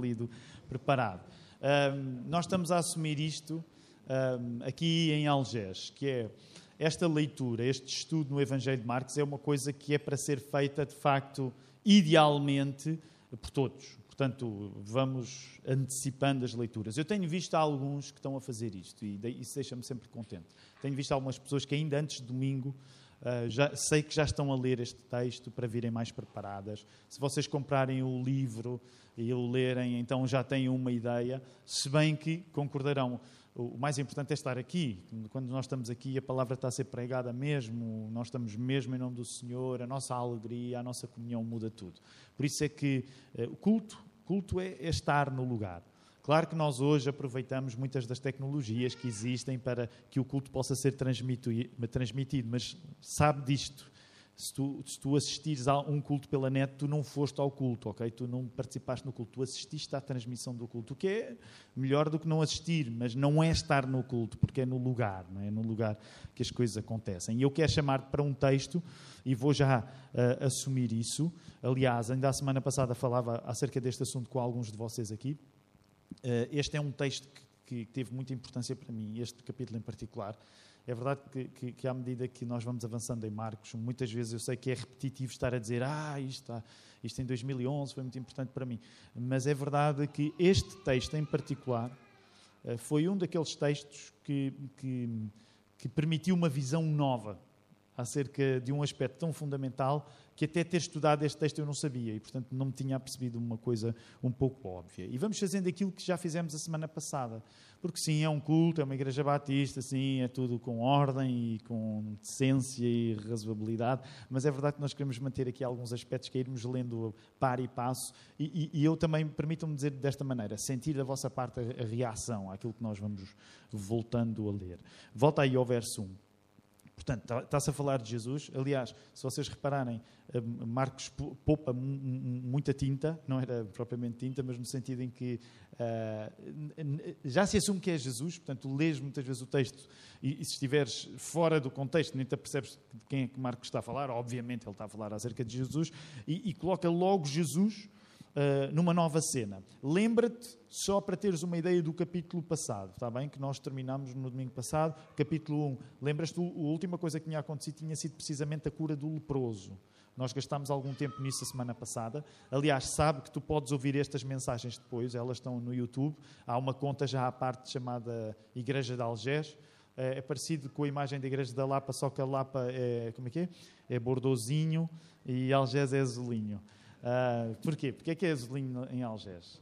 lido preparado. Um, nós estamos a assumir isto um, aqui em Algés, que é esta leitura, este estudo no Evangelho de Marcos, é uma coisa que é para ser feita, de facto, idealmente, por todos. Portanto, vamos antecipando as leituras. Eu tenho visto alguns que estão a fazer isto e isso deixa-me sempre contente. Tenho visto algumas pessoas que ainda antes de domingo Uh, já, sei que já estão a ler este texto para virem mais preparadas. Se vocês comprarem o livro e o lerem, então já têm uma ideia. Se bem que concordarão, o mais importante é estar aqui. Quando nós estamos aqui, a palavra está a ser pregada mesmo, nós estamos mesmo em nome do Senhor, a nossa alegria, a nossa comunhão muda tudo. Por isso é que uh, o culto, culto é, é estar no lugar. Claro que nós hoje aproveitamos muitas das tecnologias que existem para que o culto possa ser transmitido, mas sabe disto. Se tu, se tu assistires a um culto pela net, tu não foste ao culto, ok? Tu não participaste no culto, tu assististe à transmissão do culto, o que é melhor do que não assistir, mas não é estar no culto, porque é no lugar, não é? é no lugar que as coisas acontecem. E eu quero chamar para um texto, e vou já uh, assumir isso. Aliás, ainda a semana passada falava acerca deste assunto com alguns de vocês aqui. Eh, este é um texto que, que, teve muita importância para mim, este capítulo em particular. É verdade que, que, que, à medida que nós vamos avançando em Marcos, muitas vezes eu sei que é repetitivo estar a dizer ah, isto, isto em 2011 foi muito importante para mim. Mas é verdade que este texto em particular eh, foi um daqueles textos que, que, que permitiu uma visão nova acerca de um aspecto tão fundamental que até ter estudado este texto eu não sabia e, portanto, não me tinha percebido uma coisa um pouco óbvia. E vamos fazendo aquilo que já fizemos a semana passada. Porque, sim, é um culto, é uma igreja batista, sim, é tudo com ordem e com decência e razoabilidade, mas é verdade que nós queremos manter aqui alguns aspectos que é irmos lendo par e passo. E, e, e eu também, permitam-me dizer desta maneira, sentir da vossa parte a, a reação àquilo que nós vamos voltando a ler. Volta aí ao verso 1. Portanto, está-se a falar de Jesus. Aliás, se vocês repararem, eh, Marcos poupa muita tinta, não era propriamente tinta, mas no sentido em que uh, já se assume que é Jesus, portanto, lês muitas vezes o texto e, e, se estiveres fora do contexto, nem te percebes de quem é que Marcos está a falar. Obviamente, ele está a falar acerca de Jesus e, e coloca logo Jesus uh, numa nova cena. Lembra-te, só para teres uma ideia do capítulo passado, está bem? Que nós terminamos no domingo passado, capítulo 1. Lembras-te, a última coisa que tinha acontecido tinha sido precisamente a cura do leproso. Nós gastámos algum tempo nisso a semana passada. Aliás, sabe que tu podes ouvir estas mensagens depois, elas estão no YouTube. Há uma conta já à parte chamada Igreja de Algés. É, é parecido com a imagem da Igreja da Lapa, só que a Lapa é, como é que é? É bordozinho e Algés é azulinho. Uh, porquê? Porque é que é azulinho em Algés?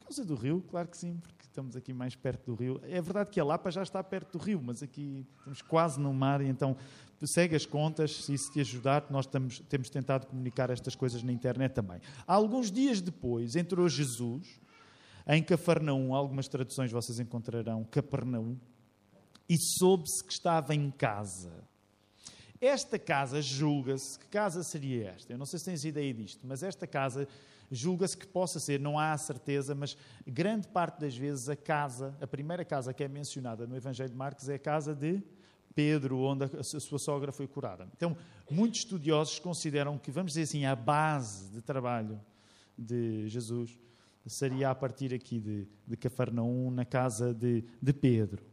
Por causa do rio, claro que sim, porque estamos aqui mais perto do rio. É verdade que a Lapa já está perto do rio, mas aqui estamos quase no mar, então segue as contas, se isso te ajudar, nós estamos, temos tentado comunicar estas coisas na internet também. Alguns dias depois entrou Jesus em Cafarnaum, algumas traduções vocês encontrarão Capernaum, e soube-se que estava em casa. Esta casa julga-se, que casa seria esta? Eu não sei se tens ideia disto, mas esta casa julga-se que possa ser, não há a certeza, mas grande parte das vezes a casa, a primeira casa que é mencionada no Evangelho de Marcos é a casa de Pedro, onde a sua sogra foi curada. Então, muitos estudiosos consideram que, vamos dizer assim, a base de trabalho de Jesus seria a partir aqui de, de Cafarnaum, na casa de, de Pedro.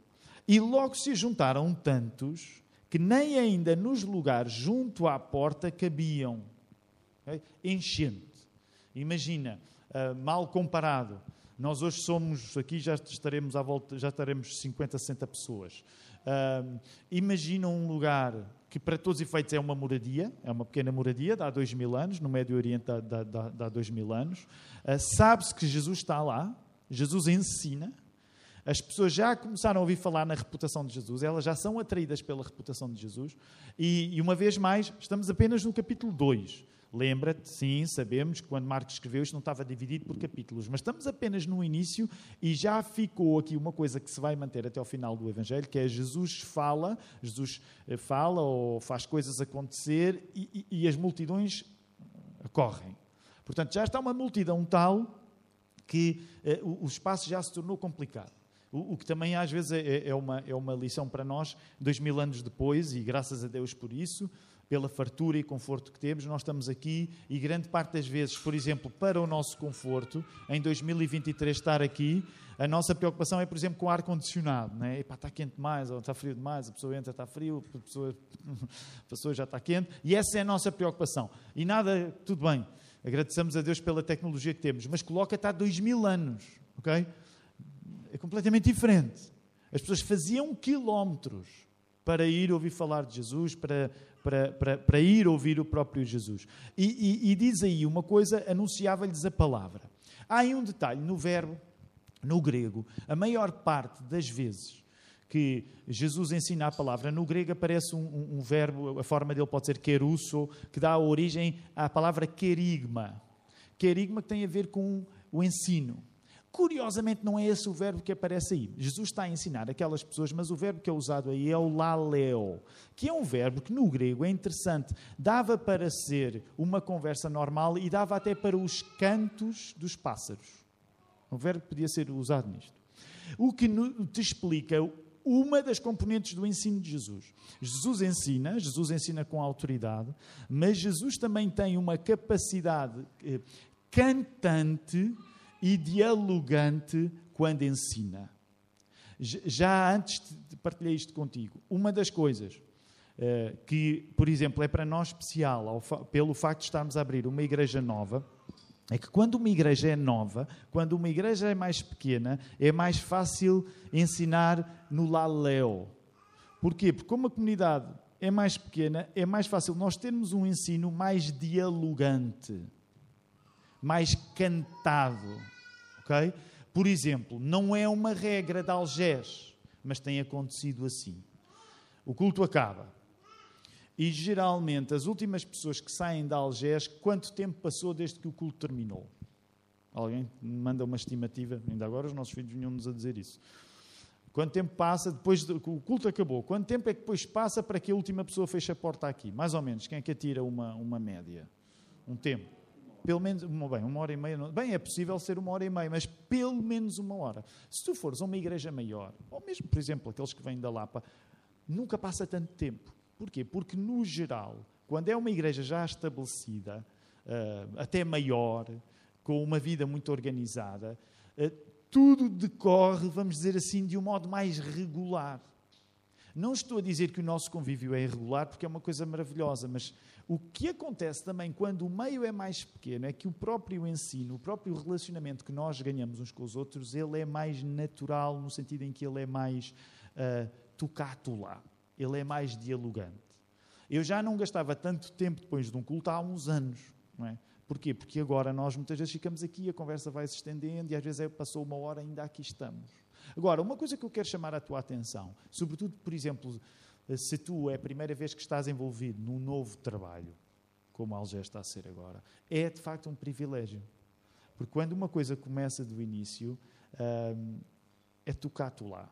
E logo se juntaram tantos que nem ainda nos lugares junto à porta cabiam. Okay? Enchente. Imagina, uh, mal comparado, nós hoje somos, aqui já estaremos à volta, já estaremos 50, 60 pessoas. Uh, imagina um lugar que para todos os efeitos é uma moradia, é uma pequena moradia, dá dois mil anos, no Médio Oriente dá, dá dois mil anos. Uh, Sabe-se que Jesus está lá, Jesus ensina, as pessoas já começaram a ouvir falar na reputação de Jesus, elas já são atraídas pela reputação de Jesus. E, e uma vez mais, estamos apenas no capítulo 2. Lembra-te, sim, sabemos que quando Marcos escreveu isto não estava dividido por capítulos, mas estamos apenas no início e já ficou aqui uma coisa que se vai manter até ao final do Evangelho, que é Jesus fala, Jesus eh, fala ou faz coisas acontecer e, e, e as multidões correm. Portanto, já está uma multidão tal que eh, o, o espaço já se tornou complicado. O, o que também às vezes é, é, é, uma, é uma lição para nós, dois mil anos depois, e graças a Deus por isso, pela fartura e conforto que temos, nós estamos aqui e grande parte das vezes, por exemplo, para o nosso conforto, em 2023 estar aqui, a nossa preocupação é, por exemplo, com o ar-condicionado. Né? está quente demais, ou está frio demais, a pessoa entra, está frio, a pessoa, a pessoa já está quente. E essa é a nossa preocupação. E nada, tudo bem, agradecemos a Deus pela tecnologia que temos, mas coloca-te há dois mil anos, ok? É completamente diferente. As pessoas faziam quilómetros para ir ouvir falar de Jesus, para para, para, para ir ouvir o próprio Jesus. E, e, e diz aí uma coisa, anunciava-lhes a palavra. Há aí um detalhe no verbo, no grego, a maior parte das vezes que Jesus ensina a palavra, no grego aparece um, um, um verbo, a forma dele pode ser kerusso, que dá origem à palavra querigma. Querigma que tem a ver com o ensino. Curiosamente, não é esse o verbo que aparece aí. Jesus está a ensinar aquelas pessoas, mas o verbo que é usado aí é o laleo, que é um verbo que no grego é interessante. Dava para ser uma conversa normal e dava até para os cantos dos pássaros. O verbo podia ser usado nisto. O que te explica uma das componentes do ensino de Jesus. Jesus ensina, Jesus ensina com autoridade, mas Jesus também tem uma capacidade eh, cantante e dialogante quando ensina. Já antes de partilhar isto contigo, uma das coisas uh, que, por exemplo, é para nós especial, pelo facto de estarmos a abrir uma igreja nova, é que quando uma igreja é nova, quando uma igreja é mais pequena, é mais fácil ensinar no laleo. Porquê? Porque como a comunidade é mais pequena, é mais fácil nós termos um ensino mais dialogante mais cantado. ok? Por exemplo, não é uma regra de Algés, mas tem acontecido assim. O culto acaba. E geralmente as últimas pessoas que saem de Algés, quanto tempo passou desde que o culto terminou? Alguém manda uma estimativa? Ainda agora os nossos filhos vinham-nos a dizer isso. Quanto tempo passa depois que o culto acabou? Quanto tempo é que depois passa para que a última pessoa feche a porta aqui? Mais ou menos. Quem é que atira uma, uma média? Um tempo pelo menos, bem, uma hora e meia, bem, é possível ser uma hora e meia, mas pelo menos uma hora. Se tu fores a uma igreja maior, ou mesmo, por exemplo, aqueles que vêm da Lapa, nunca passa tanto tempo. Porquê? Porque, no geral, quando é uma igreja já estabelecida, uh, até maior, com uma vida muito organizada, uh, tudo decorre, vamos dizer assim, de um modo mais regular. Não estou a dizer que o nosso convívio é irregular, porque é uma coisa maravilhosa, mas o que acontece também quando o meio é mais pequeno é que o próprio ensino, o próprio relacionamento que nós ganhamos uns com os outros, ele é mais natural, no sentido em que ele é mais uh, tocatulá, ele é mais dialogante. Eu já não gastava tanto tempo depois de um culto há uns anos, não é? Porquê? Porque agora nós muitas vezes ficamos aqui, a conversa vai se estendendo e às vezes é, passou uma hora ainda aqui estamos. Agora, uma coisa que eu quero chamar a tua atenção, sobretudo, por exemplo, se tu é a primeira vez que estás envolvido num novo trabalho, como a Algé está a ser agora, é de facto um privilégio. Porque quando uma coisa começa do início, hum, é tocar-te lá.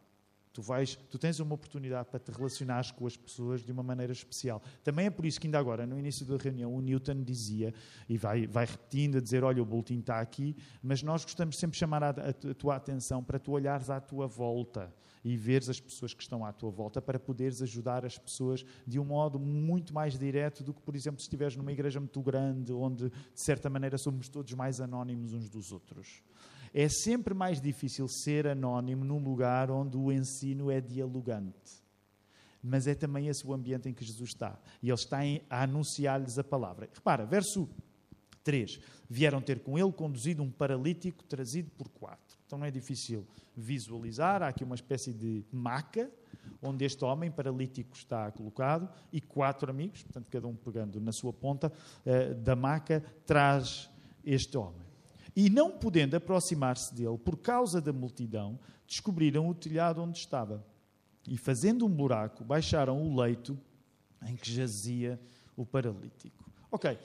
Tu, vais, tu tens uma oportunidade para te relacionares com as pessoas de uma maneira especial. Também é por isso que ainda agora, no início da reunião, o Newton dizia, e vai, vai repetindo, a dizer, olha, o boletim está aqui, mas nós gostamos sempre de chamar a, a, a tua atenção para tu olhares à tua volta e veres as pessoas que estão à tua volta para poderes ajudar as pessoas de um modo muito mais direto do que, por exemplo, se estiveres numa igreja muito grande, onde, de certa maneira, somos todos mais anónimos uns dos outros. É sempre mais difícil ser anónimo num lugar onde o ensino é dialogante. Mas é também esse o ambiente em que Jesus está. E ele está a anunciar-lhes a palavra. Repara, verso 3. Vieram ter com ele conduzido um paralítico trazido por quatro. Então não é difícil visualizar. Há aqui uma espécie de maca onde este homem paralítico está colocado e quatro amigos, portanto, cada um pegando na sua ponta eh, da maca, traz este homem. E não podendo aproximar-se dele por causa da multidão, descobriram o telhado onde estava. E fazendo um buraco, baixaram o leito em que jazia o paralítico. Ok,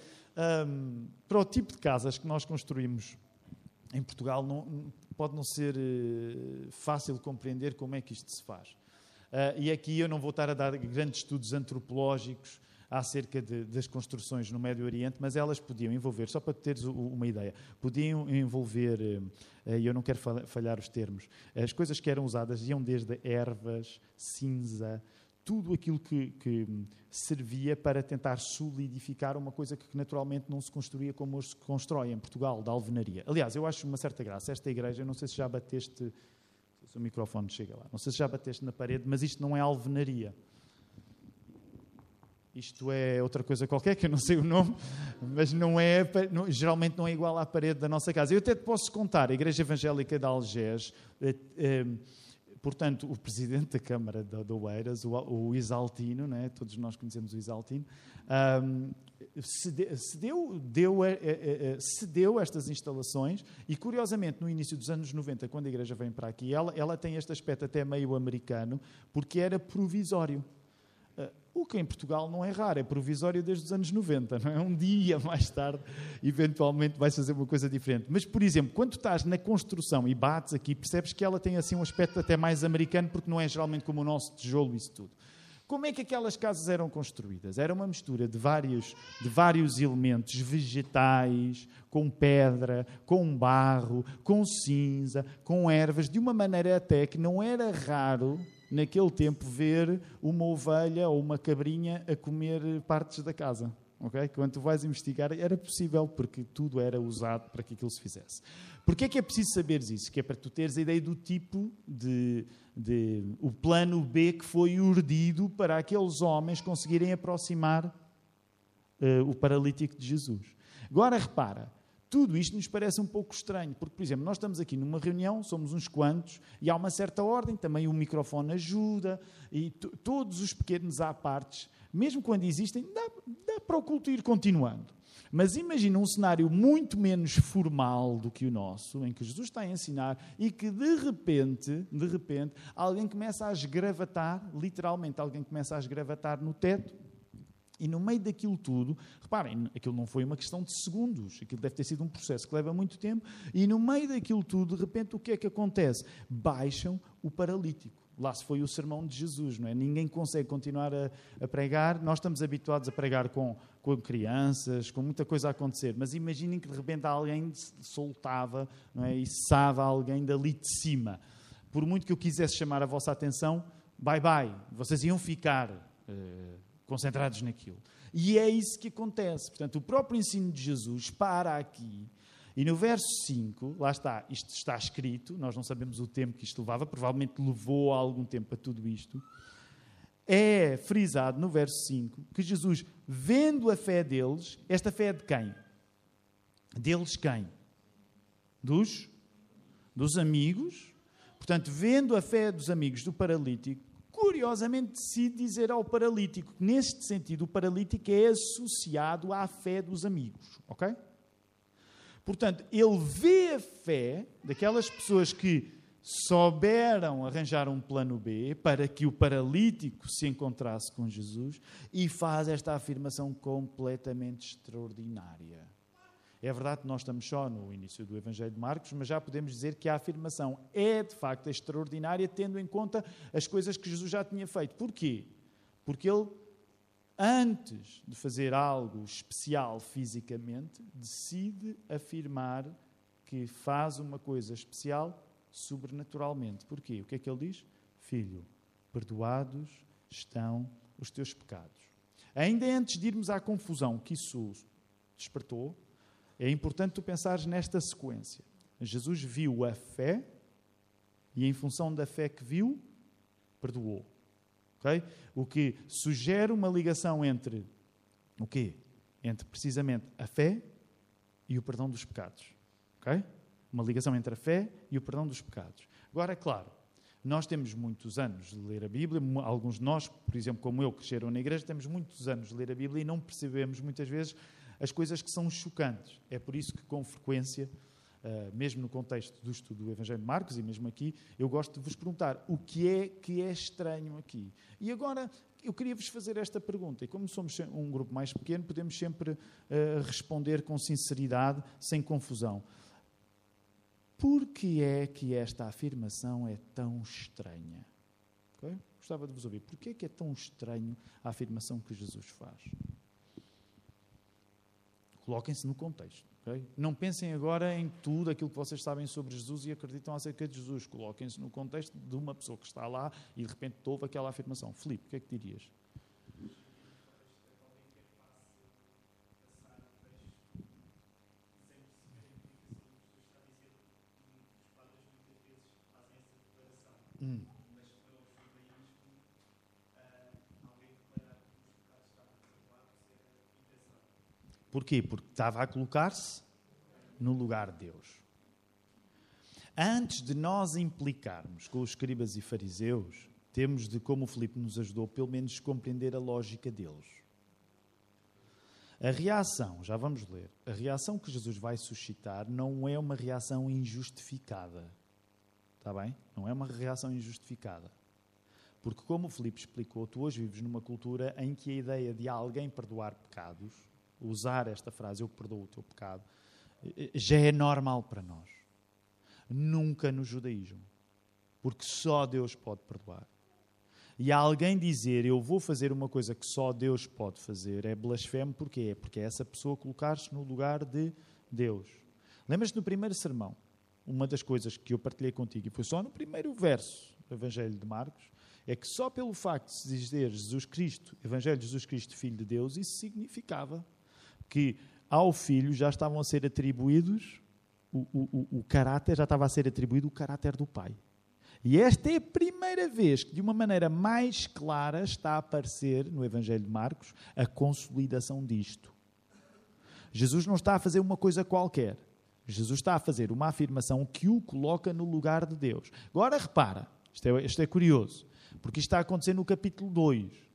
um, para o tipo de casas que nós construímos em Portugal, não, pode não ser uh, fácil compreender como é que isto se faz. Uh, e aqui eu não vou estar a dar grandes estudos antropológicos acerca de, das construções no Médio Oriente, mas elas podiam envolver, só para teres uma ideia, podiam envolver, eh, e eu não quero falhar os termos, as coisas que eram usadas iam desde ervas, cinza, tudo aquilo que, que, servia para tentar solidificar uma coisa que naturalmente não se construía como hoje se constrói em Portugal, da alvenaria. Aliás, eu acho uma certa graça. Esta igreja, não sei se já bateste, se o microfone chega lá, não sei se já bateste na parede, mas isto não é alvenaria. Isto é outra coisa qualquer, que eu não sei o nome, mas não é, geralmente não é igual à parede da nossa casa. Eu até te posso contar, a Igreja Evangélica de Algés, eh, eh, portanto, o presidente da Câmara de Oeiras, o, Isaltino, né? todos nós conhecemos o Isaltino, um, cedeu, deu, eh, cedeu estas instalações e, curiosamente, no início dos anos 90, quando a igreja vem para aqui, ela, ela tem este aspecto até meio americano, porque era provisório. O que em Portugal não é raro, é provisório desde os anos 90, não é? Um dia mais tarde, eventualmente, vais fazer uma coisa diferente. Mas, por exemplo, quando estás na construção e bates aqui, percebes que ela tem assim um aspecto até mais americano, porque não é geralmente como o nosso tijolo, isso tudo. Como é que aquelas casas eram construídas? Era uma mistura de vários, de vários elementos vegetais, com pedra, com barro, com cinza, com ervas, de uma maneira até que não era raro naquele tempo, ver uma ovelha ou uma cabrinha a comer partes da casa. Okay? Quando tu vais investigar, era possível, porque tudo era usado para que aquilo se fizesse. Porquê é que é preciso saberes isso? Que é para tu teres a ideia do tipo de, de o plano B que foi urdido para aqueles homens conseguirem aproximar uh, o paralítico de Jesus. Agora repara, tudo isto nos parece um pouco estranho, porque, por exemplo, nós estamos aqui numa reunião, somos uns quantos, e há uma certa ordem, também o microfone ajuda, e todos os pequenos à partes, mesmo quando existem, dá, dá para o culto ir continuando. Mas imagina um cenário muito menos formal do que o nosso, em que Jesus está a ensinar e que de repente, de repente, alguém começa a esgravatar, literalmente, alguém começa a esgravatar no teto e no meio daquilo tudo, reparem, aquilo não foi uma questão de segundos, aquilo deve ter sido um processo que leva muito tempo, e no meio daquilo tudo, de repente, o que é que acontece? Baixam o paralítico. Lá se foi o sermão de Jesus, não é? Ninguém consegue continuar a, a pregar. Nós estamos habituados a pregar com, com crianças, com muita coisa a acontecer, mas imaginem que de repente alguém soltava não é? e cessava alguém dali de cima. Por muito que eu quisesse chamar a vossa atenção, bye bye, vocês iam ficar. Uh, concentrados naquilo. E é isso que acontece. Portanto, o próprio ensino de Jesus para aqui. E no verso 5, lá está, isto está escrito, nós não sabemos o tempo que isto levava, provavelmente levou algum tempo a tudo isto. É frisado no verso 5 que Jesus, vendo a fé deles, esta fé é de quem? Deles quem? Dos, dos amigos. Portanto, vendo a fé dos amigos do paralítico, curiosamente decide dizer ao paralítico neste sentido, o paralítico é associado à fé dos amigos. Ok? Portanto, ele vê a fé daquelas pessoas que souberam arranjar um plano B para que o paralítico se encontrasse com Jesus e faz esta afirmação completamente extraordinária. É verdade que nós estamos só no início do Evangelho de Marcos, mas já podemos dizer que a afirmação é de facto extraordinária, tendo em conta as coisas que Jesus já tinha feito. Porquê? Porque ele, antes de fazer algo especial fisicamente, decide afirmar que faz uma coisa especial sobrenaturalmente. Porquê? O que é que ele diz? Filho, perdoados estão os teus pecados. Ainda antes de irmos à confusão que isso despertou, é importante tu pensares nesta sequência. Jesus viu a fé e, em função da fé que viu, perdoou. Okay? O que sugere uma ligação entre o quê? Entre precisamente a fé e o perdão dos pecados. Okay? Uma ligação entre a fé e o perdão dos pecados. Agora, é claro, nós temos muitos anos de ler a Bíblia, alguns de nós, por exemplo, como eu, cresceram na igreja, temos muitos anos de ler a Bíblia e não percebemos muitas vezes as coisas que são chocantes. É por isso que, com frequência, uh, mesmo no contexto do estudo do Evangelho de Marcos e mesmo aqui, eu gosto de vos perguntar o que é que é estranho aqui. E agora eu queria vos fazer esta pergunta, e como somos um grupo mais pequeno, podemos sempre uh, responder com sinceridade, sem confusão. Por que é que esta afirmação é tão estranha? Okay? Gostava de vos ouvir. Por que é que é tão estranho a afirmação que Jesus faz? Coloquem-se no contexto. Okay? Não pensem agora em tudo aquilo que vocês sabem sobre Jesus e acreditam acerca de Jesus. Coloquem-se no contexto de uma pessoa que está lá e de repente ouve aquela afirmação. Filipe, o que é que dirias? Hum. Porquê? Porque estava a colocar-se no lugar de Deus. Antes de nós implicarmos com os escribas e fariseus, temos de, como o Filipe nos ajudou, pelo menos compreender a lógica deles. A reação, já vamos ler, a reação que Jesus vai suscitar não é uma reação injustificada. Está bem? Não é uma reação injustificada. Porque, como o Filipe explicou, tu hoje vives numa cultura em que a ideia de alguém perdoar pecados usar esta frase, eu perdoo o teu pecado, já é normal para nós. Nunca no judaísmo. Porque só Deus pode perdoar. E alguém dizer eu vou fazer uma coisa que só Deus pode fazer é blasfemo, porquê? Porque é essa pessoa colocar-se no lugar de Deus. Lembras-te no primeiro sermão? Uma das coisas que eu partilhei contigo, e foi só no primeiro verso do Evangelho de Marcos, é que só pelo facto de se dizer Jesus Cristo, Evangelho de Jesus Cristo, Filho de Deus, isso significava que ao filho já estavam a ser atribuídos o, o, o, caráter, já estava a ser atribuído o caráter do pai. E esta é a primeira vez que, de uma maneira mais clara, está a aparecer no Evangelho de Marcos a consolidação disto. Jesus não está a fazer uma coisa qualquer. Jesus está a fazer uma afirmação que o coloca no lugar de Deus. Agora repara, isto é, isto é curioso, porque isto está a acontecer no capítulo 2.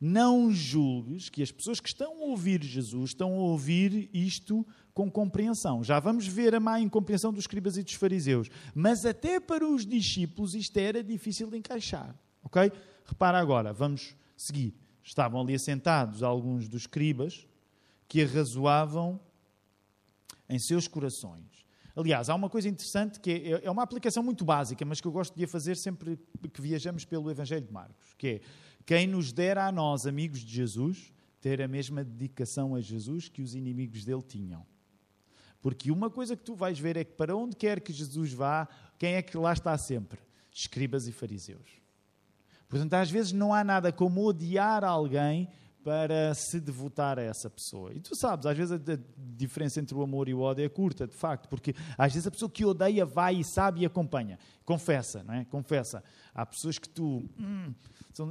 Não julgues que as pessoas que estão a ouvir Jesus estão a ouvir isto com compreensão. Já vamos ver a má incompreensão dos escribas e dos fariseus. Mas até para os discípulos isto era difícil de encaixar. Ok? Repara agora, vamos seguir. Estavam ali assentados alguns dos escribas que arrazoavam em seus corações. Aliás, há uma coisa interessante que é, é uma aplicação muito básica, mas que eu gosto de fazer sempre que viajamos pelo Evangelho de Marcos, que é quem nos dera a nós, amigos de Jesus, ter a mesma dedicação a Jesus que os inimigos dele tinham. Porque uma coisa que tu vais ver é que para onde quer que Jesus vá, quem é que lá está sempre? Escribas e fariseus. Portanto, às vezes não há nada como odiar alguém para se devotar a essa pessoa. E tu sabes, às vezes a diferença entre o amor e o ódio é curta, de facto, porque às vezes a pessoa que odeia vai e sabe e acompanha. Confessa, não é? Confessa. Há pessoas que tu. Hum,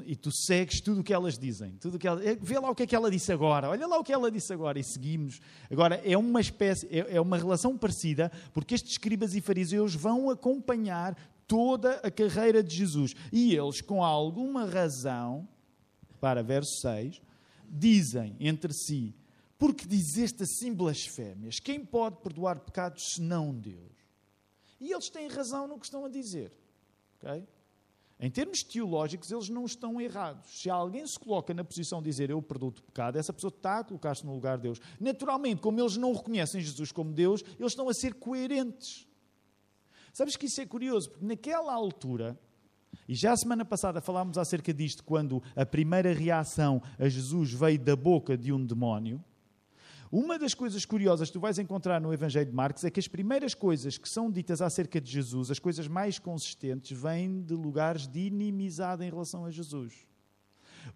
e tu segues tudo o que elas dizem. Tudo que elas, vê lá o que é que ela disse agora. Olha lá o que ela disse agora. E seguimos. Agora, é uma espécie, é, é uma relação parecida, porque estes escribas e fariseus vão acompanhar toda a carreira de Jesus. E eles, com alguma razão, para verso 6, dizem entre si: Porque dizeste assim blasfémias? Quem pode perdoar pecados senão Deus? E eles têm razão no que estão a dizer. Okay? Em termos teológicos, eles não estão errados. Se alguém se coloca na posição de dizer eu perdoo-te o pecado, essa pessoa está a colocar-se no lugar de Deus. Naturalmente, como eles não reconhecem Jesus como Deus, eles estão a ser coerentes. Sabes que isso é curioso, porque naquela altura, e já a semana passada falámos acerca disto, quando a primeira reação a Jesus veio da boca de um demónio. Uma das coisas curiosas que tu vais encontrar no Evangelho de Marcos é que as primeiras coisas que são ditas acerca de Jesus, as coisas mais consistentes, vêm de lugares de inimizade em relação a Jesus.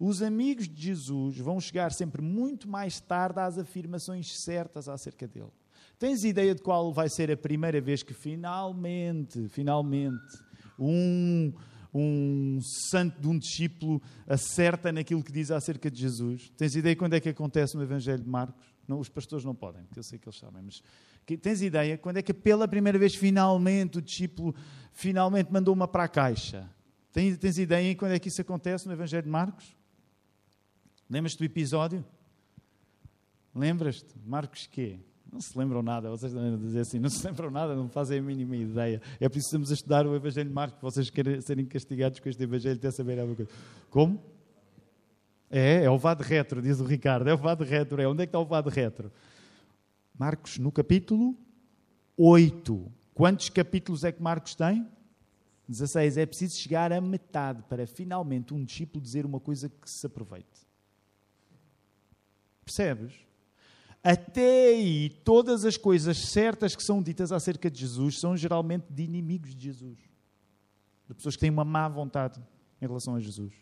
Os amigos de Jesus vão chegar sempre muito mais tarde às afirmações certas acerca dele. Tens ideia de qual vai ser a primeira vez que finalmente, finalmente, um um santo de um discípulo acerta naquilo que diz acerca de Jesus. Tens ideia quando é que acontece no Evangelho de Marcos? Não, os pastores não podem, porque eu sei que eles sabem, mas tens ideia quando é que pela primeira vez finalmente o discípulo finalmente mandou uma para a caixa? Tens, tens ideia quando é que isso acontece no Evangelho de Marcos? Lembras-te do episódio? Lembras-te? Marcos quê? Não se lembram nada, vocês a dizer assim, não se lembram nada, não fazem a mínima ideia. É a estudar o Evangelho de Marcos, vocês querem serem castigados com este Evangelho até saber alguma coisa. Como? É, é o vado retro, diz o Ricardo, é o vado retro. É. Onde é que está o vado retro? Marcos, no capítulo 8. Quantos capítulos é que Marcos tem? 16. É preciso chegar a metade para finalmente um discípulo dizer uma coisa que se aproveite. Percebes? Até aí, todas as coisas certas que são ditas acerca de Jesus são geralmente de inimigos de Jesus, de pessoas que têm uma má vontade em relação a Jesus.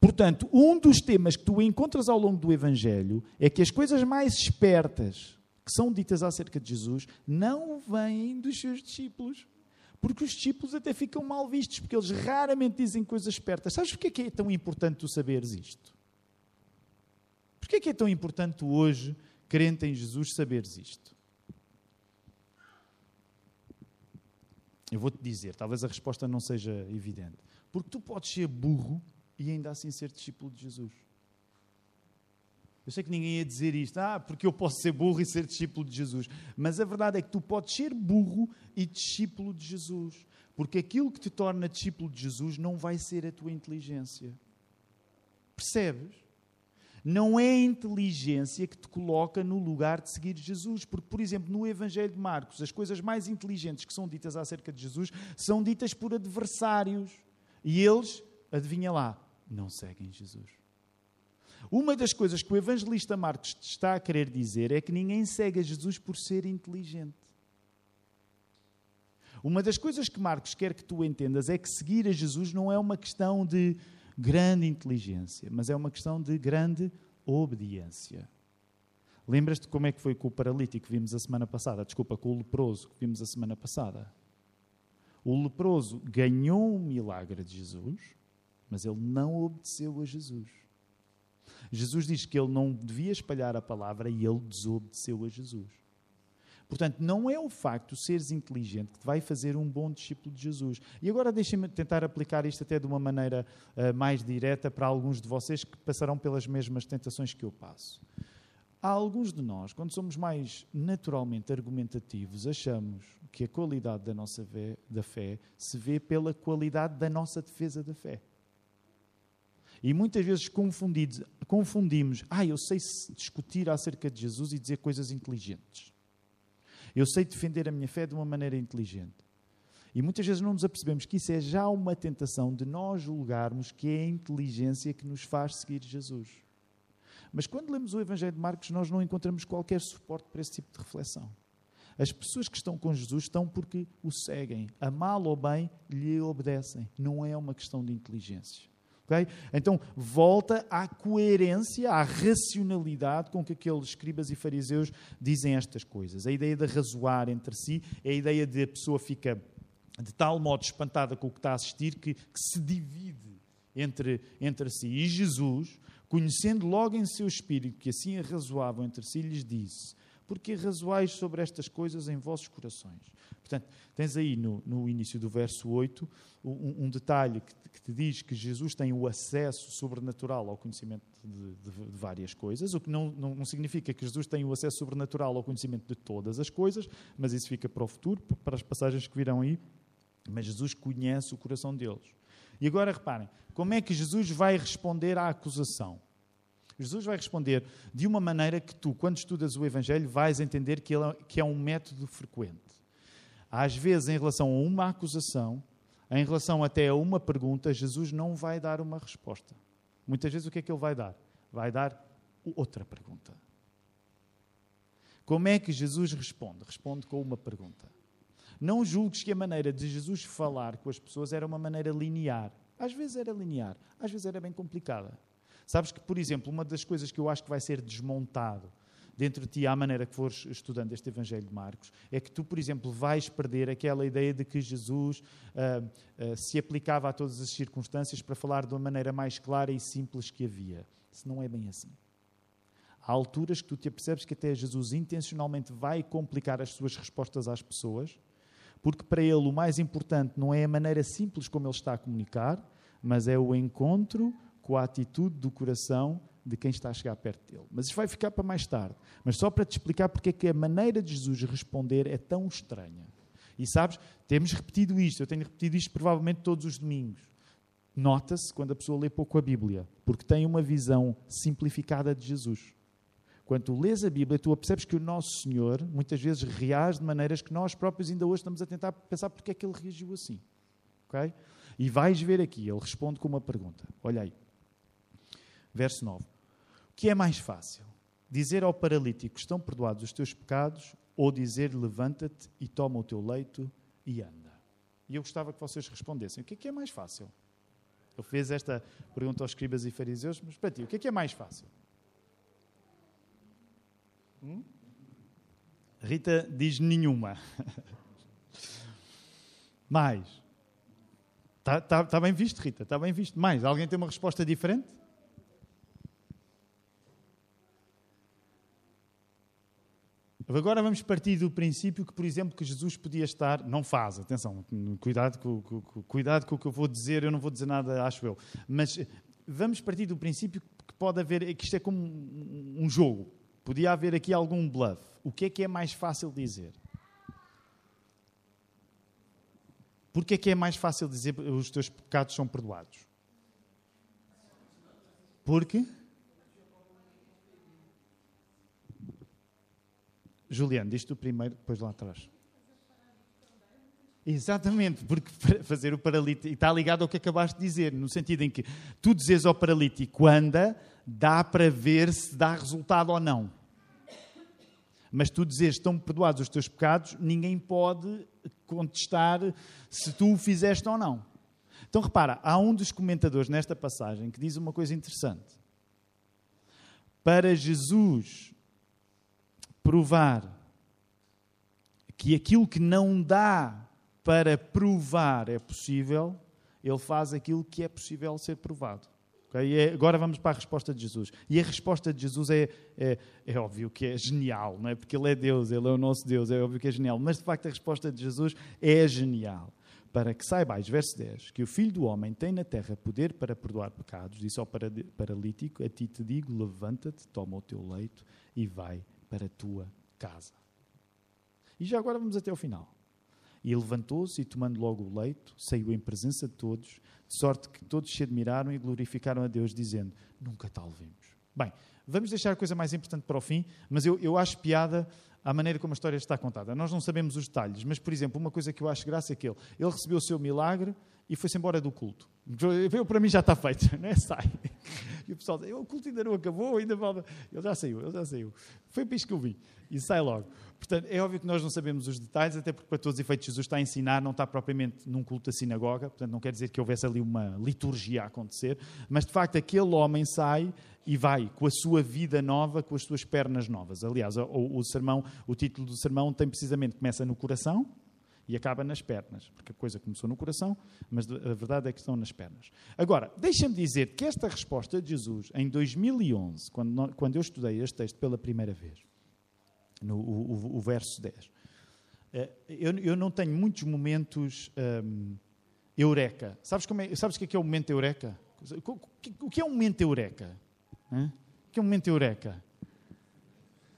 Portanto, um dos temas que tu encontras ao longo do Evangelho é que as coisas mais espertas que são ditas acerca de Jesus não vêm dos seus discípulos. Porque os discípulos até ficam mal vistos, porque eles raramente dizem coisas espertas. Sabes porquê é que é tão importante tu saberes isto? Porquê é que é tão importante hoje, crente em Jesus, saberes isto? Eu vou-te dizer, talvez a resposta não seja evidente. Porque tu podes ser burro e ainda assim ser discípulo de Jesus. Eu sei que ninguém ia dizer isto, ah, porque eu posso ser burro e ser discípulo de Jesus. Mas a verdade é que tu podes ser burro e discípulo de Jesus. Porque aquilo que te torna discípulo de Jesus não vai ser a tua inteligência. Percebes? Não é a inteligência que te coloca no lugar de seguir Jesus. Porque, por exemplo, no Evangelho de Marcos, as coisas mais inteligentes que são ditas acerca de Jesus são ditas por adversários. E eles, adivinha lá, não seguem Jesus. Uma das coisas que o evangelista Marcos está a querer dizer é que ninguém segue a Jesus por ser inteligente. Uma das coisas que Marcos quer que tu entendas é que seguir a Jesus não é uma questão de grande inteligência, mas é uma questão de grande obediência. Lembras-te como é que foi com o paralítico que vimos a semana passada? Desculpa, com o leproso que vimos a semana passada. O leproso ganhou um milagre de Jesus, mas ele não obedeceu a Jesus. Jesus diz que ele não devia espalhar a palavra e ele desobedeceu a Jesus. Portanto, não é o facto de seres inteligente que te vai fazer um bom discípulo de Jesus. E agora deixem-me tentar aplicar isto até de uma maneira uh, mais direta para alguns de vocês que passarão pelas mesmas tentações que eu passo. Há alguns de nós, quando somos mais naturalmente argumentativos, achamos que a qualidade da nossa fé, da fé se vê pela qualidade da nossa defesa da fé. E muitas vezes confundimos, ah, eu sei discutir acerca de Jesus e dizer coisas inteligentes. Eu sei defender a minha fé de uma maneira inteligente. E muitas vezes não nos apercebemos que isso é já uma tentação de nós julgarmos que é a inteligência que nos faz seguir Jesus. Mas quando lemos o Evangelho de Marcos, nós não encontramos qualquer suporte para esse tipo de reflexão. As pessoas que estão com Jesus estão porque o seguem. A mal ou bem, lhe obedecem. Não é uma questão de inteligência. Okay? Então, volta à coerência, à racionalidade com que aqueles escribas e fariseus dizem estas coisas. A ideia de razoar entre si a ideia de a pessoa fica de tal modo espantada com o que está a assistir que, que se divide entre, entre si. E Jesus, conhecendo logo em seu espírito que assim arrazoavam entre si, lhes disse: Porque razoais sobre estas coisas em vossos corações? Portanto, tens aí no, no início do verso 8 um, um detalhe que, que, te diz que Jesus tem o acesso sobrenatural ao conhecimento de, de, de várias coisas, o que não, não, não, significa que Jesus tem o acesso sobrenatural ao conhecimento de todas as coisas, mas isso fica para o futuro, para as passagens que virão aí. Mas Jesus conhece o coração deles. E agora reparem, como é que Jesus vai responder à acusação? Jesus vai responder de uma maneira que tu, quando estudas o Evangelho, vais entender que, ele, é, que é um método frequente. Às vezes, em relação a uma acusação, em relação até a uma pergunta, Jesus não vai dar uma resposta. Muitas vezes, o que é que ele vai dar? Vai dar outra pergunta. Como é que Jesus responde? Responde com uma pergunta. Não julgues que a maneira de Jesus falar com as pessoas era uma maneira linear. Às vezes era linear, às vezes era bem complicada. Sabes que, por exemplo, uma das coisas que eu acho que vai ser desmontado dentro de ti, à maneira que fores estudando este Evangelho de Marcos, é que tu, por exemplo, vais perder aquela ideia de que Jesus uh, uh, se aplicava a todas as circunstâncias para falar de uma maneira mais clara e simples que havia. Isso não é bem assim. Há alturas que tu te apercebes que até Jesus intencionalmente vai complicar as suas respostas às pessoas, porque para ele o mais importante não é a maneira simples como ele está a comunicar, mas é o encontro com a atitude do coração de quem está a chegar perto dele. Mas isso vai ficar para mais tarde. Mas só para te explicar porque é que a maneira de Jesus responder é tão estranha. E sabes, temos repetido isto, eu tenho repetido isto provavelmente todos os domingos. Nota-se quando a pessoa lê pouco a Bíblia, porque tem uma visão simplificada de Jesus. Quando tu lês a Bíblia, tu percebes que o nosso Senhor muitas vezes reage de maneiras que nós próprios ainda hoje estamos a tentar pensar porque é que ele reagiu assim. Okay? E vais ver aqui, ele responde com uma pergunta. Olha aí. Verso 9 que é mais fácil? dizer ao paralítico: Estão perdoados os teus pecados, ou dizer: Levanta-te e toma o teu leito e anda. E eu gostava que vocês respondessem: O que é que é mais fácil? Ele fez esta pergunta aos escribas e fariseus, mas para ti, o que é que é mais fácil? Hum? Rita diz nenhuma. mais. Está tá, tá bem visto, Rita, está bem visto. Mais. Alguém tem uma resposta diferente? Agora vamos partir do princípio que, por exemplo, que Jesus podia estar. Não faz, atenção, cuidado com, com, cuidado com o que eu vou dizer, eu não vou dizer nada, acho eu. Mas vamos partir do princípio que pode haver, que isto é como um jogo. Podia haver aqui algum bluff. O que é que é mais fácil dizer? Porquê é que é mais fácil dizer que os teus pecados são perdoados? Porque? Juliano, diz tu primeiro, depois lá atrás. Exatamente, porque fazer o paralítico está ligado ao que acabaste de dizer, no sentido em que tu dizes ao paralítico anda, dá para ver se dá resultado ou não. Mas tu dizes estão perdoados os teus pecados, ninguém pode contestar se tu o fizeste ou não. Então repara, há um dos comentadores nesta passagem que diz uma coisa interessante. Para Jesus provar que aquilo que não dá para provar é possível, ele faz aquilo que é possível ser provado. Okay? É, agora vamos para a resposta de Jesus. E a resposta de Jesus é, é, é, óbvio que é genial, não é? porque Ele é Deus, Ele é o nosso Deus, é óbvio que é genial. Mas de facto a resposta de Jesus é genial. Para que saibais, verso 10, que o Filho do Homem tem na terra poder para perdoar pecados, disse ao paralítico: A ti te digo, levanta-te, toma o teu leito e vai para a tua casa. E já agora vamos até o final. E levantou-se e, tomando logo o leito, saiu em presença de todos, de sorte que todos se admiraram e glorificaram a Deus, dizendo: Nunca tal vimos. Bem, vamos deixar a coisa mais importante para o fim, mas eu, eu acho piada à maneira como a história está contada. Nós não sabemos os detalhes, mas, por exemplo, uma coisa que eu acho graça é que ele, ele recebeu o seu milagre e foi-se embora do culto. Eu, para mim já está feito, não é? Sai. E o pessoal diz, o culto ainda não acabou, ainda falta. Ele já saiu, ele já saiu. Foi para isto que eu vi. E sai logo. Portanto, é óbvio que nós não sabemos os detalhes, até porque para todos os efeitos Jesus está a ensinar, não está propriamente num culto da sinagoga, portanto não quer dizer que houvesse ali uma liturgia a acontecer, mas de facto aquele homem sai e vai com a sua vida nova, com as suas pernas novas. Aliás, o, o sermão, o título do sermão tem precisamente, começa no coração, e acaba nas pernas, porque a coisa começou no coração, mas a verdade é que estão nas pernas. Agora, deixa-me dizer que esta resposta de Jesus, em 2011, quando, quando eu estudei este texto pela primeira vez, no o, o, o verso 10, eh, eu, eu, não tenho muitos momentos um, eureka. Sabes, como é, sabes o que é, que é o momento eureka? O que é um momento eureka? O que é um momento eureka?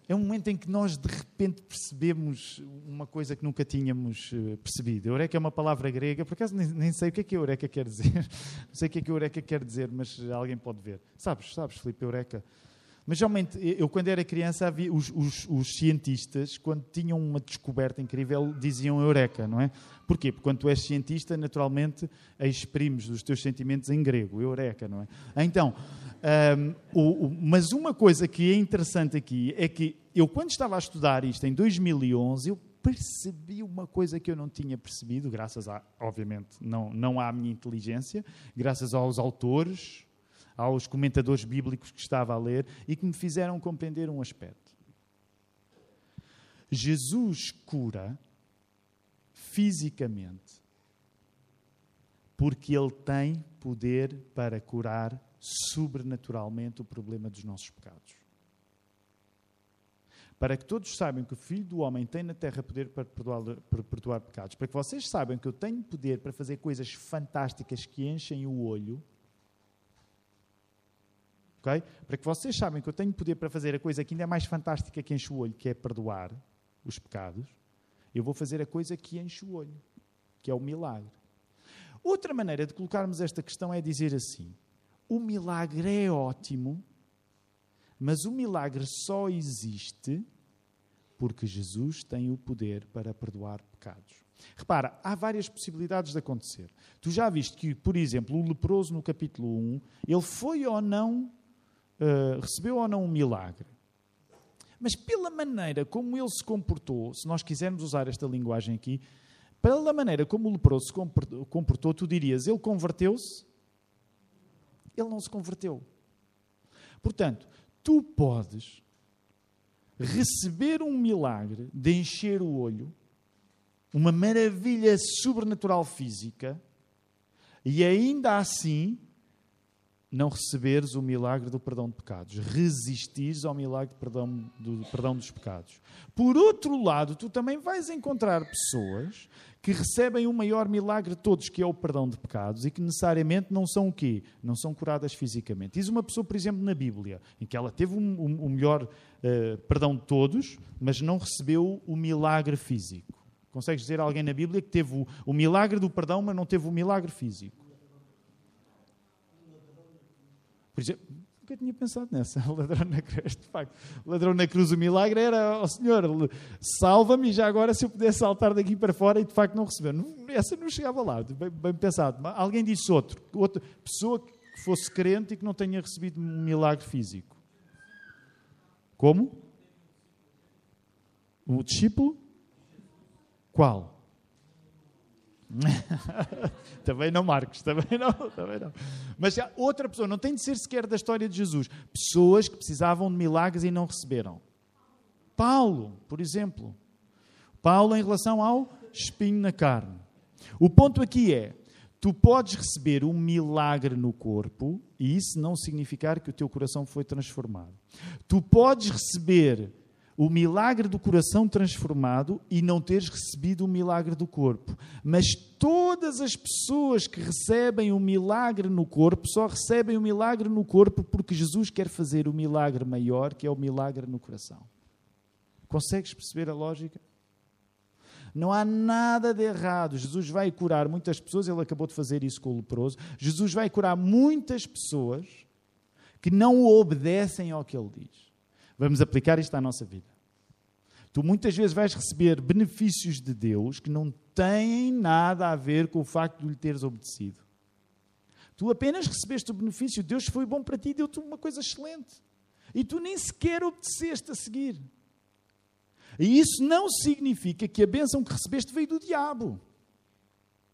É um momento em que nós de repente percebemos uma coisa que nunca tínhamos eh, percebido. Eureka é uma palavra grega, por acaso nem, nem sei o que é que Eureka quer dizer. Não sei o que é que Eureka quer dizer, mas alguém pode ver. Sabes, sabes, Filipe, Eureka? Mas realmente, eu quando era criança, havia os, os, os, cientistas, quando tinham uma descoberta incrível, diziam eureka, não é? Porquê? Porque quando tu és cientista, naturalmente, exprimes os teus sentimentos em grego, eureka, não é? Então, um, o, o, mas uma coisa que é interessante aqui é que eu, quando estava a estudar isto em 2011, eu percebi uma coisa que eu não tinha percebido, graças a, obviamente, não, não à minha inteligência, graças aos autores, aos comentadores bíblicos que estava a ler e que me fizeram compreender um aspecto. Jesus cura fisicamente porque ele tem poder para curar sobrenaturalmente o problema dos nossos pecados. Para que todos saibam que o Filho do Homem tem na terra poder para perdoar, para perdoar pecados, para que vocês saibam que eu tenho poder para fazer coisas fantásticas que enchem o olho Para que vocês sabem que eu tenho poder para fazer a coisa que ainda é mais fantástica que enche o olho, que é perdoar os pecados, eu vou fazer a coisa que enche o olho, que é o milagre. Outra maneira de colocarmos esta questão é dizer assim: o milagre é ótimo, mas o milagre só existe porque Jesus tem o poder para perdoar pecados. Repara, há várias possibilidades de acontecer. Tu já viste que, por exemplo, o leproso no capítulo 1, ele foi ou não uh, recebeu ou não um milagre? Mas pela maneira como ele se comportou, se nós quisermos usar esta linguagem aqui, pela maneira como o leproso se comportou, tu dirias: ele converteu-se? Ele não se converteu. Portanto, tu podes receber um milagre de encher o olho, uma maravilha sobrenatural física, e ainda assim não receberes o milagre do perdão de pecados, resistires ao milagre do perdão, do perdão dos pecados. Por outro lado, tu também vais encontrar pessoas que recebem o maior milagre de todos, que é o perdão de pecados, e que necessariamente não são o quê? Não são curadas fisicamente. Diz uma pessoa, por exemplo, na Bíblia, em que ela teve o melhor uh, perdão de todos, mas não recebeu o milagre físico. Consegues dizer a alguém na Bíblia que teve o, o milagre do perdão, mas não teve o milagre físico? Por exemplo, nunca tinha pensado nessa. O ladrão na cruz, de facto. O ladrão na cruz, o milagre era, ó oh, Senhor, salva-me já agora se eu pudesse saltar daqui para fora e de facto não recebeu. essa não chegava lá, bem, bem pensado. Alguém disse outro, outra pessoa que fosse crente e que não tenha recebido um milagre físico. Como? O discípulo? Qual? também não, Marcos, também não, também não. Mas outra pessoa, não tem de ser sequer da história de Jesus. Pessoas que precisavam de milagres e não receberam. Paulo, por exemplo. Paulo em relação ao espinho na carne. O ponto aqui é: tu podes receber um milagre no corpo e isso não significar que o teu coração foi transformado. Tu podes receber o milagre do coração transformado e não teres recebido o milagre do corpo. Mas todas as pessoas que recebem o milagre no corpo só recebem o milagre no corpo porque Jesus quer fazer o milagre maior, que é o milagre no coração. Consegues perceber a lógica? Não há nada de errado. Jesus vai curar muitas pessoas, ele acabou de fazer isso com o leproso. Jesus vai curar muitas pessoas que não obedecem ao que ele diz. Vamos aplicar isto à nossa vida. Tu muitas vezes vais receber benefícios de Deus que não têm nada a ver com o facto de lhe teres obedecido. Tu apenas recebeste o benefício, Deus foi bom para ti, deu-te uma coisa excelente. E tu nem sequer obedeceste a seguir. E isso não significa que a bênção que recebeste veio do diabo.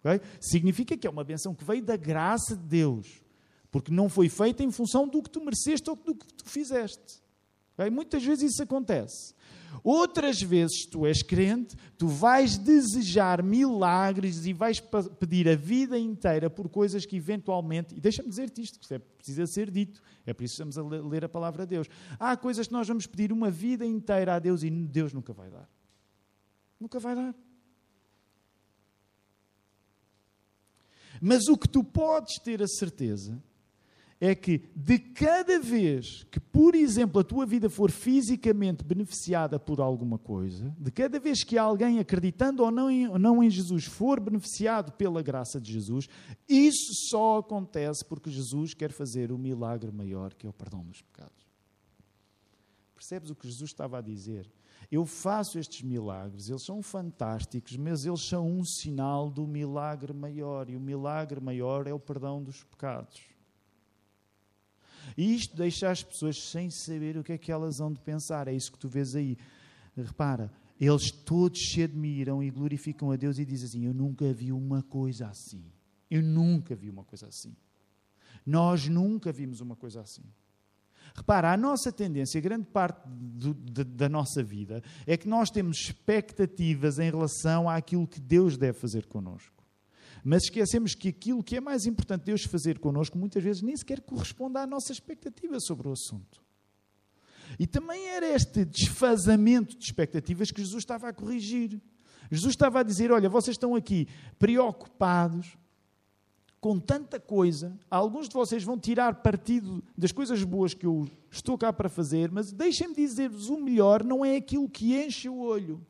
Okay? Significa que é uma bênção que veio da graça de Deus. Porque não foi feita em função do que tu mereceste ou do que tu fizeste. Okay? Muitas vezes isso acontece. Outras vezes tu és crente, tu vais desejar milagres e vais pedir a vida inteira por coisas que eventualmente, e deixa-me dizer-te isto, que é, precisa ser dito, é por isso que estamos a ler a palavra de Deus. Há coisas que nós vamos pedir uma vida inteira a Deus e Deus nunca vai dar. Nunca vai dar. Mas o que tu podes ter a certeza é que de cada vez que, por exemplo, a tua vida for fisicamente beneficiada por alguma coisa, de cada vez que alguém acreditando ou não em, não em Jesus for beneficiado pela graça de Jesus, isso só acontece porque Jesus quer fazer o milagre maior que é o perdão dos pecados. Percebes o que Jesus estava a dizer? Eu faço estes milagres, eles são fantásticos, mas eles são um sinal do milagre maior, e o milagre maior é o perdão dos pecados. E isto deixa as pessoas sem saber o que é que elas vão de pensar. É isso que tu vês aí. Repara, eles todos se admiram e glorificam a Deus e dizem assim: Eu nunca vi uma coisa assim. Eu nunca vi uma coisa assim. Nós nunca vimos uma coisa assim. Repara, a nossa tendência, grande parte do, de, da nossa vida, é que nós temos expectativas em relação àquilo que Deus deve fazer connosco. Mas esquecemos que aquilo que é mais importante Deus fazer connosco, muitas vezes nem sequer corresponde à nossa expectativa sobre o assunto. E também era este desfazamento de expectativas que Jesus estava a corrigir. Jesus estava a dizer: Olha, vocês estão aqui preocupados com tanta coisa, alguns de vocês vão tirar partido das coisas boas que eu estou cá para fazer, mas deixem-me dizer-vos: o melhor não é aquilo que enche o olho.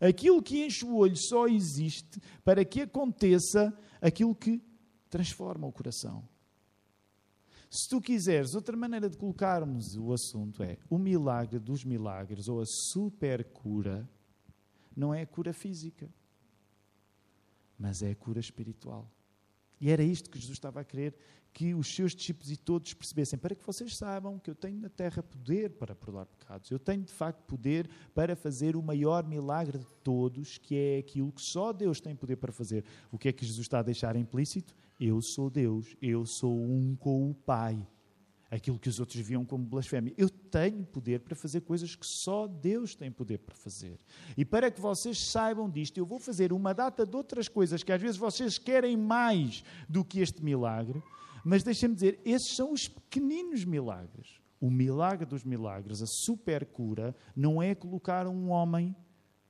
Aquilo que enche o olho só existe para que aconteça aquilo que transforma o coração. Se tu quiseres, outra maneira de colocarmos o assunto é o milagre dos milagres ou a super cura não é a cura física, mas é a cura espiritual. E era isto que Jesus estava a querer que os seus discípulos e todos percebessem, para que vocês saibam que eu tenho na terra poder para perdoar pecados. Eu tenho de facto poder para fazer o maior milagre de todos, que é aquilo que só Deus tem poder para fazer. O que é que Jesus está a deixar implícito? Eu sou Deus, eu sou um com o Pai. Aquilo que os outros viam como blasfémia. Eu tenho poder para fazer coisas que só Deus tem poder para fazer. E para que vocês saibam disto, eu vou fazer uma data de outras coisas que às vezes vocês querem mais do que este milagre mas deixa-me dizer, esses são os pequeninos milagres. O milagre dos milagres, a super cura, não é colocar um homem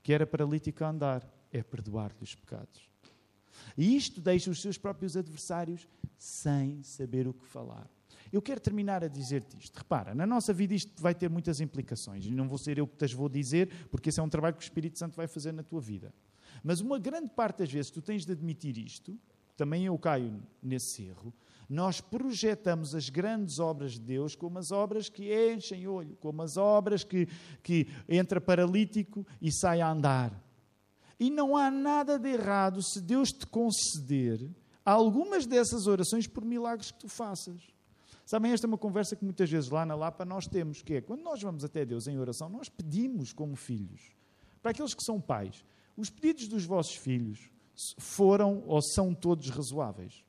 que era paralítico a andar, é perdoar-lhe os pecados. E isto deixa os seus próprios adversários sem saber o que falar. Eu quero terminar a dizer-te isto. Repara, na nossa vida isto vai ter muitas implicações. E não vou ser eu que te as vou dizer, porque esse é um trabalho que o Espírito Santo vai fazer na tua vida. Mas uma grande parte das vezes tu tens de admitir isto, também eu caio nesse erro, nós projetamos as grandes obras de Deus como as obras que enchem olho, como as obras que, que entra paralítico e sai a andar. E não há nada de errado se Deus te conceder algumas dessas orações por milagres que tu faças. Sabem, esta é uma conversa que muitas vezes lá na Lapa nós temos, que é quando nós vamos até Deus em oração, nós pedimos como filhos. Para aqueles que são pais, os pedidos dos vossos filhos foram ou são todos razoáveis.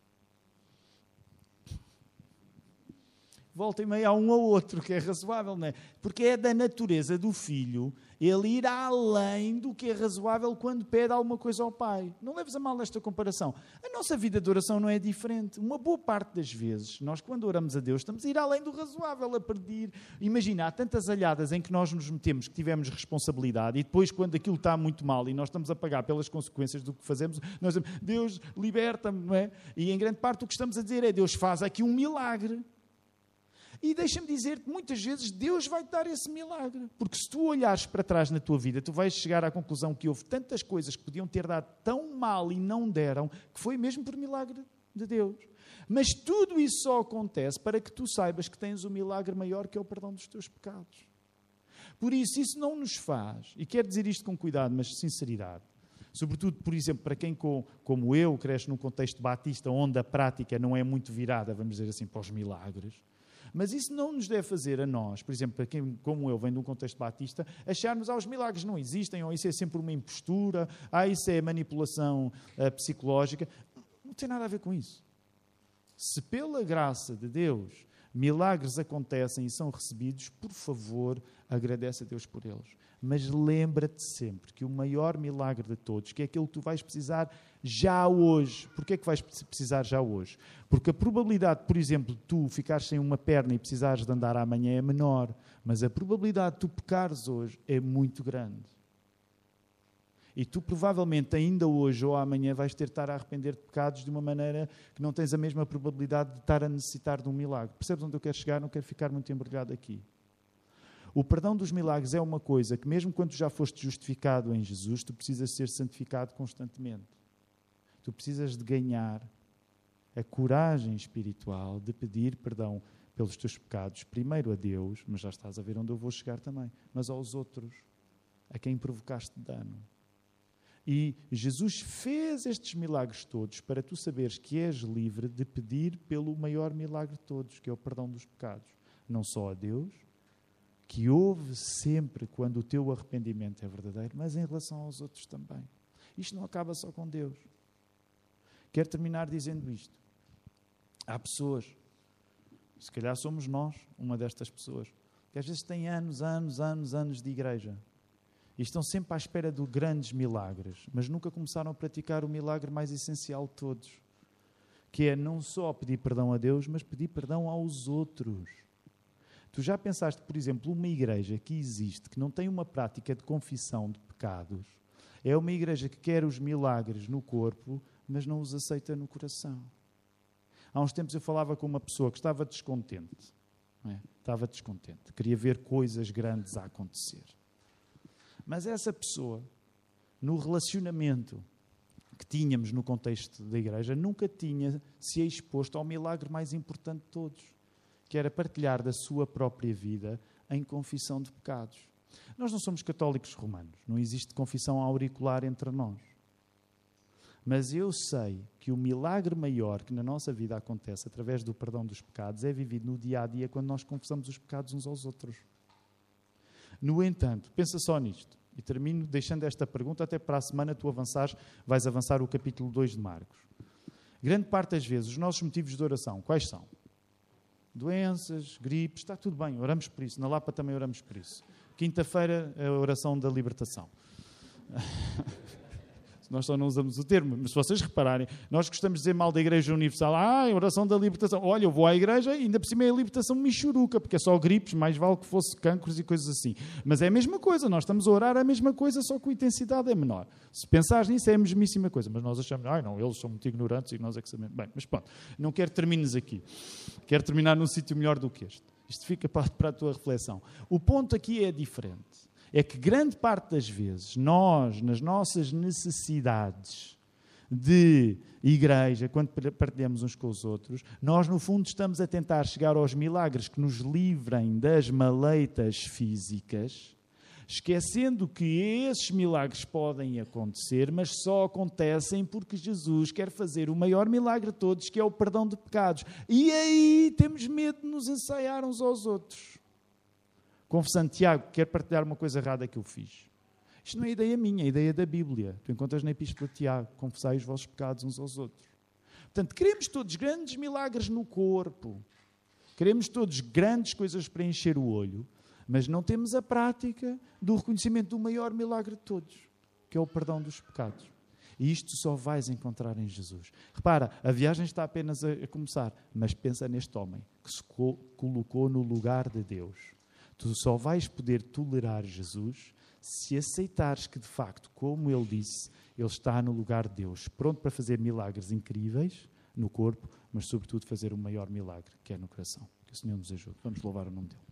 Volta e meia há um ou outro que é razoável, não é? Porque é da natureza do filho ele ir além do que é razoável quando pede alguma coisa ao pai. Não leves a mal esta comparação. A nossa vida de oração não é diferente. Uma boa parte das vezes, nós quando oramos a Deus, estamos a ir além do razoável, a pedir. Imagina, há tantas alhadas em que nós nos metemos que tivemos responsabilidade e depois, quando aquilo está muito mal e nós estamos a pagar pelas consequências do que fazemos, nós dizemos, Deus liberta-me, não é? E em grande parte o que estamos a dizer é, Deus faz aqui um milagre. E deixa-me dizer-te, muitas vezes Deus vai te dar esse milagre. Porque se tu olhares para trás na tua vida, tu vais chegar à conclusão que houve tantas coisas que podiam ter dado tão mal e não deram, que foi mesmo por milagre de Deus. Mas tudo isso só acontece para que tu saibas que tens um milagre maior que é o perdão dos teus pecados. Por isso, isso não nos faz, e quero dizer isto com cuidado, mas sinceridade, sobretudo, por exemplo, para quem como eu cresce num contexto batista onde a prática não é muito virada, vamos dizer assim, para os milagres, mas isso não nos deve fazer a nós, por exemplo, para quem, como eu, vem de um contexto batista, acharmos ah, os milagres não existem, ou isso é sempre uma impostura, ah, isso é manipulação uh, psicológica. Não tem nada a ver com isso. Se pela graça de Deus milagres acontecem e são recebidos, por favor, agradece a Deus por eles. Mas lembra-te sempre que o maior milagre de todos, que é aquele que tu vais precisar já hoje. Porquê é que vais precisar já hoje? Porque a probabilidade, por exemplo, de tu ficares sem uma perna e precisares de andar amanhã é menor, mas a probabilidade de tu pecares hoje é muito grande. E tu provavelmente ainda hoje ou amanhã vais ter de estar a arrepender de pecados de uma maneira que não tens a mesma probabilidade de estar a necessitar de um milagre. Percebes onde eu quero chegar? Não quero ficar muito embrulhado aqui. O perdão dos milagres é uma coisa que, mesmo quando já foste justificado em Jesus, tu precisas ser santificado constantemente. Tu precisas de ganhar a coragem espiritual de pedir perdão pelos teus pecados, primeiro a Deus, mas já estás a ver onde eu vou chegar também, mas aos outros, a quem provocaste dano. E Jesus fez estes milagres todos para tu saberes que és livre de pedir pelo maior milagre de todos, que é o perdão dos pecados. Não só a Deus, que ouve sempre quando o teu arrependimento é verdadeiro, mas em relação aos outros também. Isto não acaba só com Deus. Quero terminar dizendo isto. Há pessoas, se calhar somos nós, uma destas pessoas, que às vezes têm anos, anos, anos, anos de igreja e estão sempre à espera de grandes milagres, mas nunca começaram a praticar o milagre mais essencial de todos, que é não só pedir perdão a Deus, mas pedir perdão aos outros. Tu já pensaste, por exemplo, uma igreja que existe, que não tem uma prática de confissão de pecados, é uma igreja que quer os milagres no corpo, mas não os aceita no coração. Há uns tempos eu falava com uma pessoa que estava descontente. É? Estava descontente. Queria ver coisas grandes a acontecer. Mas essa pessoa, no relacionamento que tínhamos no contexto da igreja, nunca tinha se exposto ao milagre mais importante de todos, que era partilhar da sua própria vida em confissão de pecados. Nós não somos católicos romanos, não existe confissão auricular entre nós. Mas eu sei que o milagre maior que na nossa vida acontece através do perdão dos pecados é vivido no dia a dia quando nós confessamos os pecados uns aos outros. No entanto, pensa só nisto. E termino deixando esta pergunta, até para a semana tu avançares, vais avançar o capítulo 2 de Marcos. Grande parte das vezes, os nossos motivos de oração, quais são? Doenças, gripes, está tudo bem, oramos por isso. Na Lapa também oramos por isso. Quinta-feira, a oração da libertação. Nós só não usamos o termo, mas se vocês repararem, nós gostamos de dizer mal da Igreja Universal, ah, oração da libertação. Olha, eu vou à igreja e ainda por cima é a libertação michuruca, porque é só gripes, mais vale que fosse cancros e coisas assim. Mas é a mesma coisa, nós estamos a orar a mesma coisa, só que a intensidade é menor. Se pensares nisso, é a mesmíssima coisa, mas nós achamos, ah, não, eles são muito ignorantes e nós é que sabemos. Bem, mas pronto, não quero termines aqui. Quero terminar num sítio melhor do que este. Isto fica para a tua reflexão. O ponto aqui é diferente é que grande parte das vezes nós, nas nossas necessidades de igreja, quando partilhamos uns com os outros, nós no fundo estamos a tentar chegar aos milagres que nos livrem das maleitas físicas, esquecendo que esses milagres podem acontecer, mas só acontecem porque Jesus quer fazer o maior milagre de todos, que é o perdão de pecados. E aí temos medo de nos ensaiar uns aos outros confessando, Tiago, quero partilhar uma coisa errada que eu fiz. Isto não é ideia minha, é ideia da Bíblia. Tu encontras na Epístola de Tiago, confessai os vossos pecados uns aos outros. Portanto, queremos todos grandes milagres no corpo. Queremos todos grandes coisas para encher o olho, mas não temos a prática do reconhecimento do maior milagre de todos, que é o perdão dos pecados. E isto só vais encontrar em Jesus. Repara, a viagem está apenas a, começar, mas pensa neste homem que se colocou no lugar de Deus Tu só vais poder tolerar Jesus se aceitares que, de facto, como ele disse, ele está no lugar de Deus, pronto para fazer milagres incríveis no corpo, mas, sobretudo, fazer o maior milagre, que é no coração. Que o Senhor nos ajude. Vamos louvar o nome dele.